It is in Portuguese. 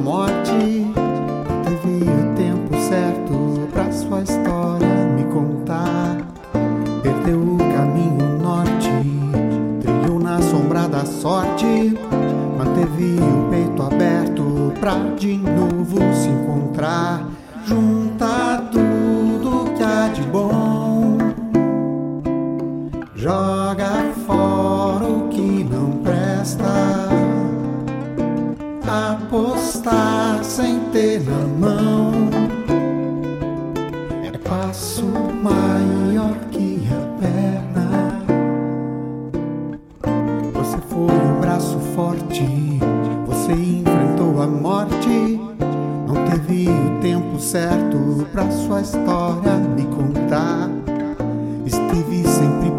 morte. Teve o tempo certo pra sua história me contar. Perdeu o caminho norte, trilhou na sombra da sorte. Manteve o peito aberto pra de novo se encontrar. Junta tudo que há de bom. Joga fora o que não presta estar sem ter na mão é passo maior que a perna. Você foi um braço forte, você enfrentou a morte. Não teve o tempo certo pra sua história me contar. Estive sempre